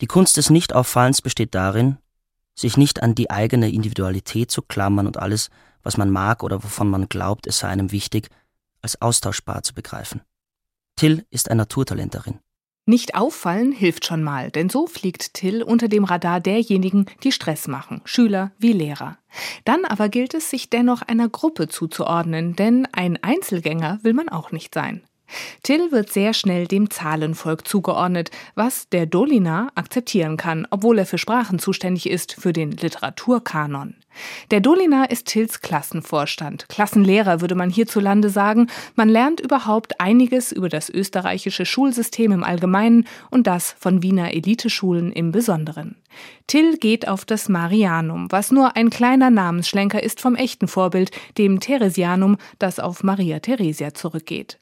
Die Kunst des Nichtauffallens besteht darin, sich nicht an die eigene Individualität zu klammern und alles, was man mag oder wovon man glaubt, es sei einem wichtig, als austauschbar zu begreifen. Till ist ein Naturtalent darin. Nicht auffallen hilft schon mal, denn so fliegt Till unter dem Radar derjenigen, die Stress machen, Schüler wie Lehrer. Dann aber gilt es, sich dennoch einer Gruppe zuzuordnen, denn ein Einzelgänger will man auch nicht sein. Till wird sehr schnell dem Zahlenvolk zugeordnet, was der Dolina akzeptieren kann, obwohl er für Sprachen zuständig ist, für den Literaturkanon. Der Dolina ist Tills Klassenvorstand. Klassenlehrer würde man hierzulande sagen. Man lernt überhaupt einiges über das österreichische Schulsystem im Allgemeinen und das von Wiener Eliteschulen im Besonderen. Till geht auf das Marianum, was nur ein kleiner Namensschlenker ist vom echten Vorbild, dem Theresianum, das auf Maria Theresia zurückgeht.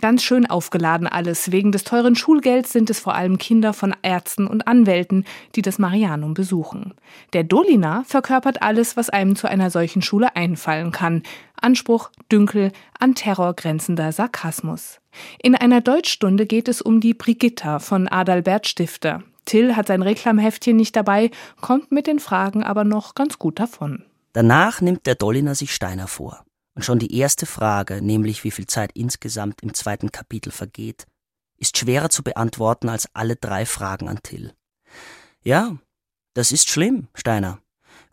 Ganz schön aufgeladen alles. Wegen des teuren Schulgelds sind es vor allem Kinder von Ärzten und Anwälten, die das Marianum besuchen. Der Dolina verkörpert alles, was einem zu einer solchen Schule einfallen kann. Anspruch, Dünkel, an Terror grenzender Sarkasmus. In einer Deutschstunde geht es um die Brigitta von Adalbert Stifter. Till hat sein Reklamheftchen nicht dabei, kommt mit den Fragen aber noch ganz gut davon. Danach nimmt der Dolliner sich Steiner vor. Und schon die erste Frage, nämlich wie viel Zeit insgesamt im zweiten Kapitel vergeht, ist schwerer zu beantworten als alle drei Fragen an Till. Ja, das ist schlimm, Steiner,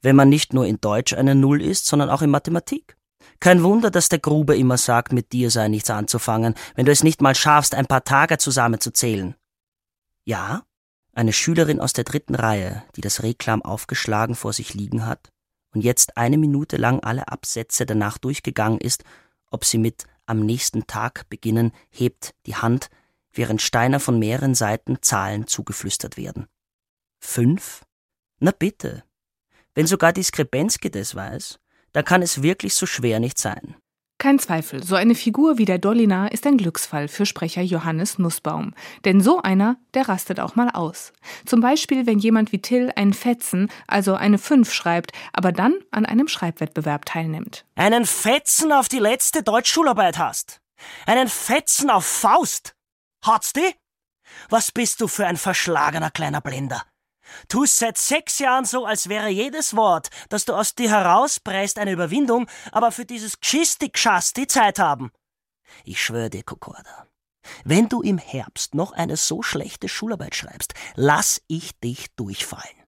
wenn man nicht nur in Deutsch eine Null ist, sondern auch in Mathematik. Kein Wunder, dass der Gruber immer sagt, mit dir sei nichts anzufangen, wenn du es nicht mal schaffst, ein paar Tage zusammenzuzählen. Ja, eine Schülerin aus der dritten Reihe, die das Reklam aufgeschlagen vor sich liegen hat und jetzt eine Minute lang alle Absätze danach durchgegangen ist, ob sie mit am nächsten Tag beginnen, hebt die Hand, während Steiner von mehreren Seiten Zahlen zugeflüstert werden. Fünf? Na bitte. Wenn sogar die das weiß, dann kann es wirklich so schwer nicht sein. Kein Zweifel, so eine Figur wie der Dolina ist ein Glücksfall für Sprecher Johannes Nussbaum. Denn so einer, der rastet auch mal aus. Zum Beispiel, wenn jemand wie Till einen Fetzen, also eine Fünf schreibt, aber dann an einem Schreibwettbewerb teilnimmt. Einen Fetzen auf die letzte Deutschschularbeit hast. Einen Fetzen auf Faust. Hat's die? Was bist du für ein verschlagener kleiner Blender? Tust seit sechs Jahren so, als wäre jedes Wort, das du aus dir herauspreist, eine Überwindung, aber für dieses Gschisti die Zeit haben. Ich schwöre dir, Kokorda, wenn du im Herbst noch eine so schlechte Schularbeit schreibst, lass ich dich durchfallen.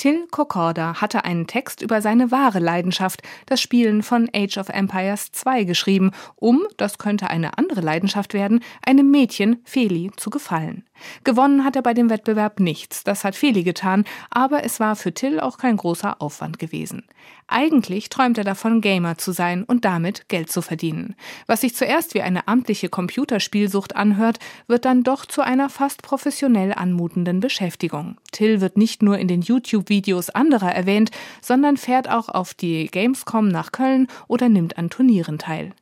Till Kokorda hatte einen Text über seine wahre Leidenschaft, das Spielen von Age of Empires 2 geschrieben, um, das könnte eine andere Leidenschaft werden, einem Mädchen, Feli, zu gefallen. Gewonnen hat er bei dem Wettbewerb nichts, das hat Feli getan, aber es war für Till auch kein großer Aufwand gewesen. Eigentlich träumt er davon, Gamer zu sein und damit Geld zu verdienen. Was sich zuerst wie eine amtliche Computerspielsucht anhört, wird dann doch zu einer fast professionell anmutenden Beschäftigung. Till wird nicht nur in den YouTube-Videos anderer erwähnt, sondern fährt auch auf die Gamescom nach Köln oder nimmt an Turnieren teil.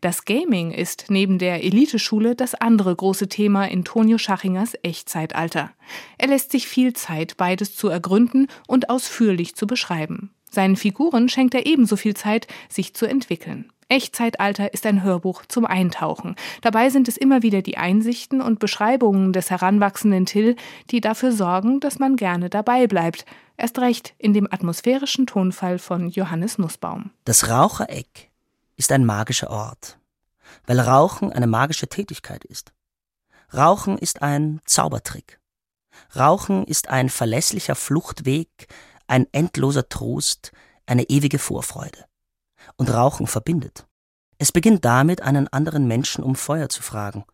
Das Gaming ist neben der Eliteschule das andere große Thema in Tonio Schachingers Echtzeitalter. Er lässt sich viel Zeit, beides zu ergründen und ausführlich zu beschreiben. Seinen Figuren schenkt er ebenso viel Zeit, sich zu entwickeln. Echtzeitalter ist ein Hörbuch zum Eintauchen. Dabei sind es immer wieder die Einsichten und Beschreibungen des heranwachsenden Till, die dafür sorgen, dass man gerne dabei bleibt. Erst recht in dem atmosphärischen Tonfall von Johannes Nussbaum. Das Rauchereck ist ein magischer Ort, weil Rauchen eine magische Tätigkeit ist. Rauchen ist ein Zaubertrick. Rauchen ist ein verlässlicher Fluchtweg, ein endloser Trost, eine ewige Vorfreude. Und Rauchen verbindet. Es beginnt damit, einen anderen Menschen um Feuer zu fragen,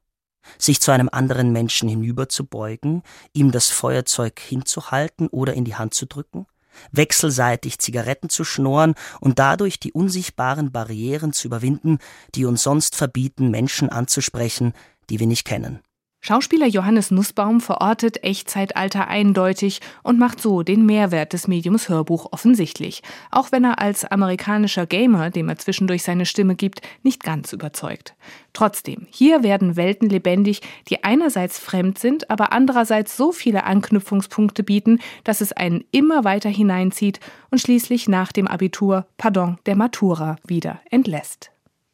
sich zu einem anderen Menschen hinüberzubeugen, ihm das Feuerzeug hinzuhalten oder in die Hand zu drücken, wechselseitig Zigaretten zu schnorren und dadurch die unsichtbaren Barrieren zu überwinden, die uns sonst verbieten, Menschen anzusprechen, die wir nicht kennen. Schauspieler Johannes Nussbaum verortet Echtzeitalter eindeutig und macht so den Mehrwert des Mediums Hörbuch offensichtlich, auch wenn er als amerikanischer Gamer, dem er zwischendurch seine Stimme gibt, nicht ganz überzeugt. Trotzdem, hier werden Welten lebendig, die einerseits fremd sind, aber andererseits so viele Anknüpfungspunkte bieten, dass es einen immer weiter hineinzieht und schließlich nach dem Abitur, pardon, der Matura wieder entlässt.